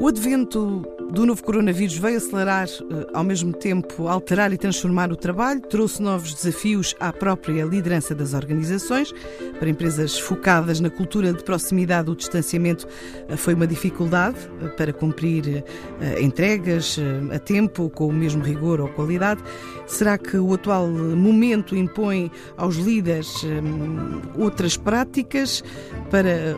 O advento do novo coronavírus veio acelerar, eh, ao mesmo tempo, alterar e transformar o trabalho, trouxe novos desafios à própria liderança das organizações. Para empresas focadas na cultura de proximidade, o distanciamento eh, foi uma dificuldade eh, para cumprir entregas a tempo, com o mesmo rigor ou qualidade. Será que o atual momento impõe aos líderes outras práticas para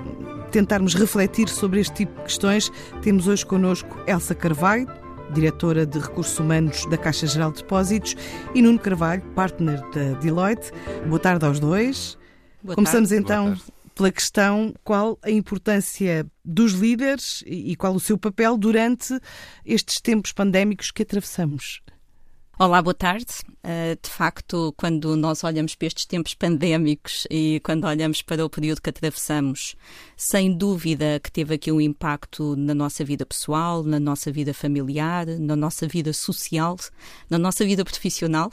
tentarmos refletir sobre este tipo de questões, temos hoje connosco Elsa Carvalho, diretora de Recursos Humanos da Caixa Geral de Depósitos, e Nuno Carvalho, partner da Deloitte. Boa tarde aos dois. Boa Começamos tarde. então pela questão qual a importância dos líderes e qual o seu papel durante estes tempos pandémicos que atravessamos. Olá, boa tarde. Uh, de facto, quando nós olhamos para estes tempos pandémicos e quando olhamos para o período que atravessamos, sem dúvida que teve aqui um impacto na nossa vida pessoal, na nossa vida familiar, na nossa vida social, na nossa vida profissional.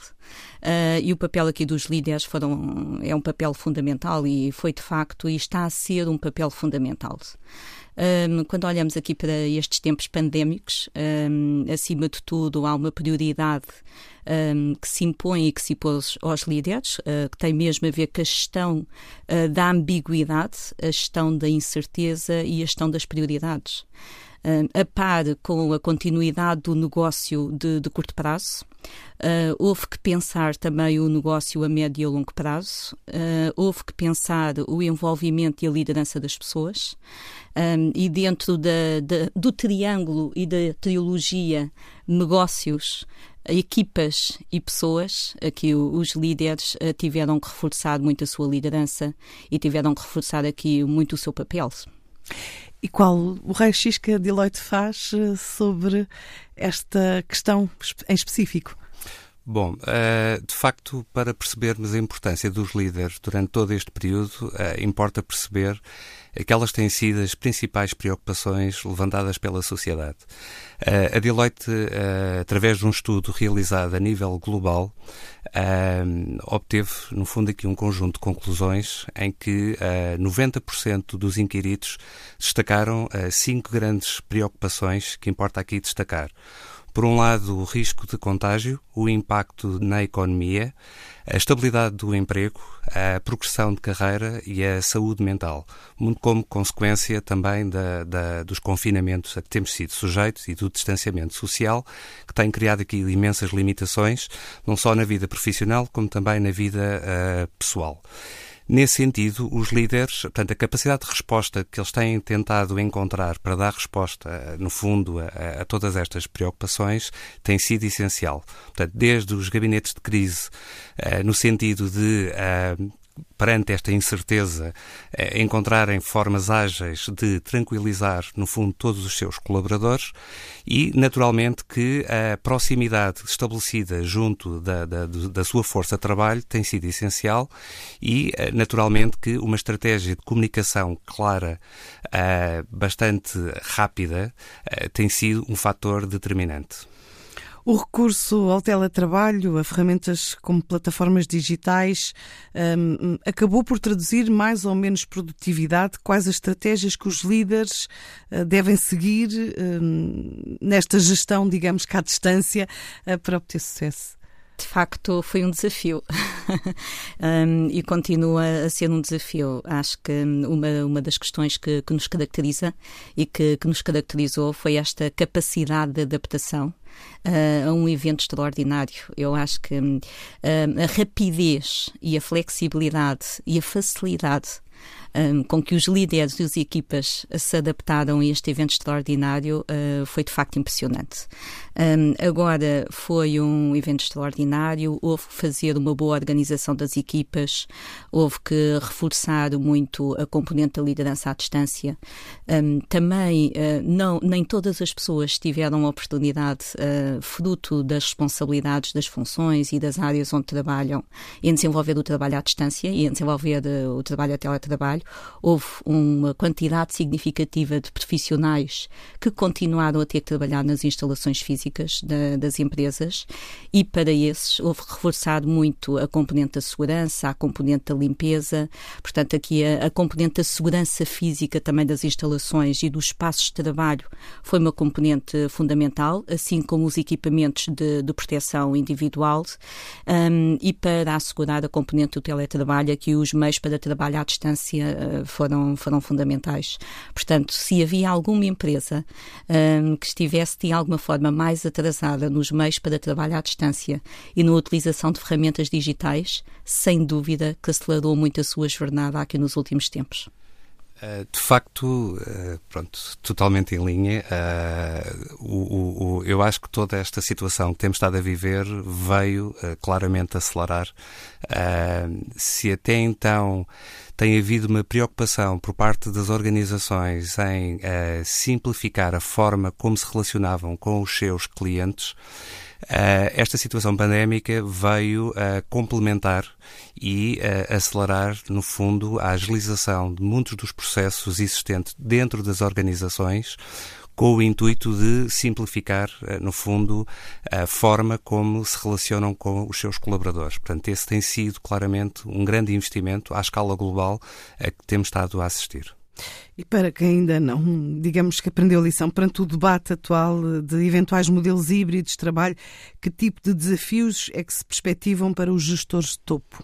Uh, e o papel aqui dos líderes foram, é um papel fundamental e foi de facto e está a ser um papel fundamental. Um, quando olhamos aqui para estes tempos pandémicos, um, acima de tudo, há uma prioridade um, que se impõe e que se impôs aos líderes, uh, que tem mesmo a ver com a gestão uh, da ambiguidade, a gestão da incerteza e a gestão das prioridades. A par com a continuidade do negócio de, de curto prazo, Uh, houve que pensar também o negócio a médio e a longo prazo, uh, houve que pensar o envolvimento e a liderança das pessoas, um, e dentro da, da, do triângulo e da trilogia negócios, equipas e pessoas, aqui os líderes uh, tiveram que reforçar muito a sua liderança e tiveram que reforçar aqui muito o seu papel. E qual o raio-x que a Deloitte faz sobre esta questão em específico? Bom, eh, de facto, para percebermos a importância dos líderes durante todo este período, eh, importa perceber aquelas têm sido as principais preocupações levantadas pela sociedade. Eh, a Deloitte, através de um estudo realizado a nível global, obteve, no fundo, aqui um conjunto de conclusões em que 90% dos inquiridos destacaram cinco grandes preocupações que importa aqui destacar. Por um lado, o risco de contágio, o impacto na economia, a estabilidade do emprego, a progressão de carreira e a saúde mental, muito como consequência também da, da, dos confinamentos a que temos sido sujeitos e do distanciamento social, que tem criado aqui imensas limitações, não só na vida profissional, como também na vida uh, pessoal. Nesse sentido, os líderes, portanto, a capacidade de resposta que eles têm tentado encontrar para dar resposta, eh, no fundo, a, a todas estas preocupações, tem sido essencial. Portanto, desde os gabinetes de crise, uh, no sentido de uh, perante esta incerteza, eh, encontrarem formas ágeis de tranquilizar, no fundo, todos os seus colaboradores e, naturalmente, que a proximidade estabelecida junto da, da, da sua força de trabalho tem sido essencial e, eh, naturalmente, que uma estratégia de comunicação clara, eh, bastante rápida, tem sido um fator determinante. O recurso ao teletrabalho, a ferramentas como plataformas digitais, um, acabou por traduzir mais ou menos produtividade. Quais as estratégias que os líderes uh, devem seguir um, nesta gestão, digamos que à distância, uh, para obter sucesso? De facto foi um desafio um, e continua a ser um desafio. Acho que uma, uma das questões que, que nos caracteriza e que, que, nos caracterizou foi esta capacidade de adaptação uh, a um evento extraordinário. Eu acho que uh, a rapidez e a flexibilidade e a facilidade um, com que os líderes e as equipas se adaptaram a este evento extraordinário uh, foi de facto impressionante. Um, agora foi um evento extraordinário, houve que fazer uma boa organização das equipas, houve que reforçar muito a componente da liderança à distância. Um, também uh, não, nem todas as pessoas tiveram a oportunidade, uh, fruto das responsabilidades, das funções e das áreas onde trabalham, em desenvolver o trabalho à distância e em desenvolver o trabalho a teletrabalho. Houve uma quantidade significativa de profissionais que continuaram a ter que trabalhar nas instalações físicas da, das empresas e para esses houve reforçado muito a componente da segurança, a componente da limpeza, portanto aqui a, a componente da segurança física também das instalações e dos espaços de trabalho foi uma componente fundamental, assim como os equipamentos de, de proteção individual um, e para assegurar a componente do teletrabalho, aqui os meios para trabalho à distância foram, foram fundamentais. Portanto, se havia alguma empresa um, que estivesse de alguma forma mais atrasada nos meios para trabalho à distância e na utilização de ferramentas digitais, sem dúvida que acelerou muito a sua jornada aqui nos últimos tempos. Eh, de facto, eh, pronto, totalmente em linha. Eh, o, eu acho que toda esta situação que temos estado a viver veio claramente acelerar. Se até então tem havido uma preocupação por parte das organizações em simplificar a forma como se relacionavam com os seus clientes, esta situação pandémica veio complementar e acelerar, no fundo, a agilização de muitos dos processos existentes dentro das organizações, com o intuito de simplificar, eh, no fundo, a forma como se relacionam com os seus colaboradores. Portanto, esse tem sido claramente um grande investimento à escala global a que temos estado a assistir. E para quem ainda não, digamos que aprendeu a lição perante o debate atual de eventuais modelos híbridos de trabalho, que tipo de desafios é que se perspectivam para os gestores de topo?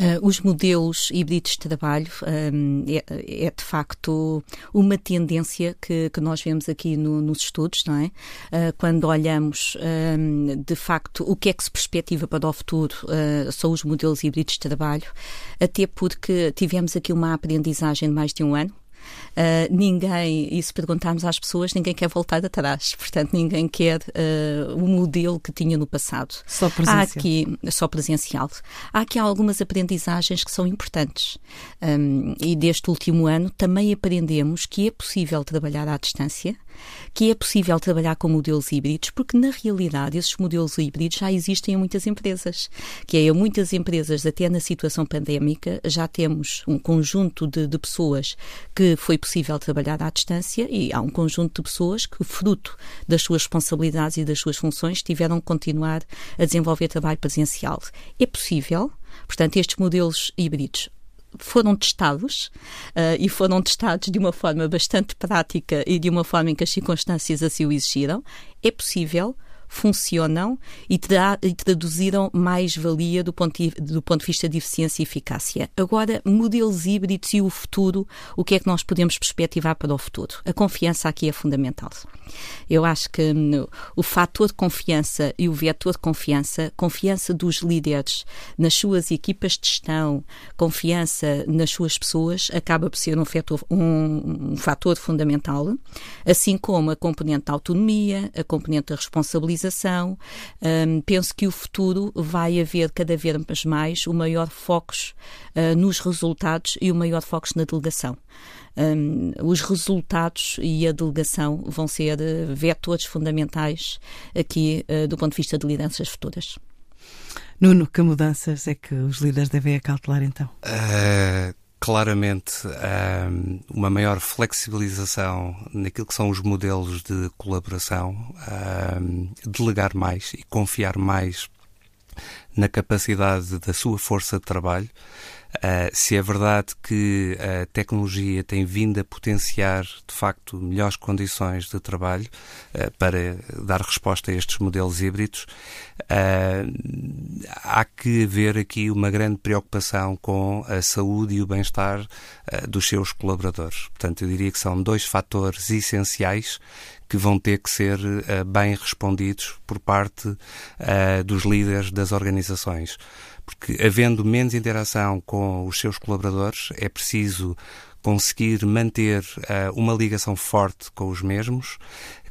Uh, os modelos híbridos de trabalho um, é, é, de facto uma tendência que, que nós vemos aqui no, nos estudos, não é? Uh, quando olhamos um, de facto o que é que se perspectiva para o futuro uh, são os modelos híbridos de trabalho, até porque tivemos aqui uma aprendizagem de mais de um ano Uh, ninguém, e se perguntarmos às pessoas, ninguém quer voltar atrás. Portanto, ninguém quer uh, o modelo que tinha no passado. Só presencial. Há aqui, só presencial. Há aqui algumas aprendizagens que são importantes. Um, e deste último ano também aprendemos que é possível trabalhar à distância que é possível trabalhar com modelos híbridos, porque na realidade esses modelos híbridos já existem em muitas empresas, que é em muitas empresas, até na situação pandémica, já temos um conjunto de, de pessoas que foi possível trabalhar à distância e há um conjunto de pessoas que, fruto das suas responsabilidades e das suas funções, tiveram que continuar a desenvolver trabalho presencial. É possível, portanto, estes modelos híbridos foram testados uh, e foram testados de uma forma bastante prática e de uma forma em que as circunstâncias assim o exigiram, é possível funcionam e, tra e traduziram mais-valia do, ponto do ponto de vista de eficiência e eficácia. Agora, modelos híbridos e o futuro, o que é que nós podemos perspectivar para o futuro? A confiança aqui é fundamental. Eu acho que hum, o fator de confiança e o vetor de confiança, confiança dos líderes nas suas equipas de gestão, confiança nas suas pessoas, acaba por ser um fator, um, um fator fundamental, assim como a componente da autonomia, a componente da responsabilidade um, penso que o futuro vai haver cada vez mais o maior foco uh, nos resultados e o maior foco na delegação. Um, os resultados e a delegação vão ser uh, vetores fundamentais aqui uh, do ponto de vista de lideranças futuras. Nuno, que mudanças é que os líderes devem acautelar então? Uh, claramente um, uma maior flexibilização naquilo que são os modelos de colaboração, delegar mais e confiar mais na capacidade da sua força de trabalho. Uh, se é verdade que a tecnologia tem vindo a potenciar, de facto, melhores condições de trabalho uh, para dar resposta a estes modelos híbridos, uh, há que haver aqui uma grande preocupação com a saúde e o bem-estar dos seus colaboradores. Portanto, eu diria que são dois fatores essenciais que vão ter que ser uh, bem respondidos por parte uh, dos líderes das organizações. Porque havendo menos interação com os seus colaboradores, é preciso conseguir manter uh, uma ligação forte com os mesmos,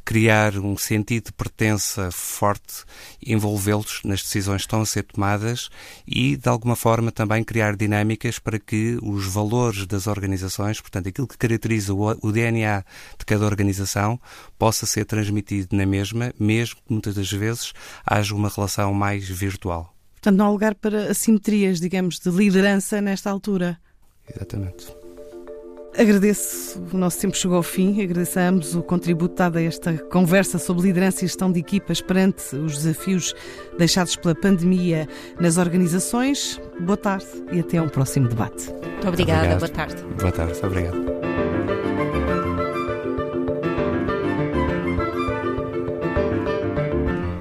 criar um sentido de pertença forte, envolvê-los nas decisões que estão a ser tomadas e, de alguma forma, também criar dinâmicas para que os valores das organizações, portanto, aquilo que caracteriza o DNA de cada organização, possa ser transmitido na mesma, mesmo que muitas das vezes haja uma relação mais virtual. Portanto, não há lugar para assimetrias, digamos, de liderança nesta altura. exatamente. Agradeço, o nosso tempo chegou ao fim, agradeço a ambos o contributo dado a esta conversa sobre liderança e gestão de equipas perante os desafios deixados pela pandemia nas organizações. Boa tarde e até um próximo debate. Muito obrigada, Obrigado. boa tarde. Boa tarde, obrigado.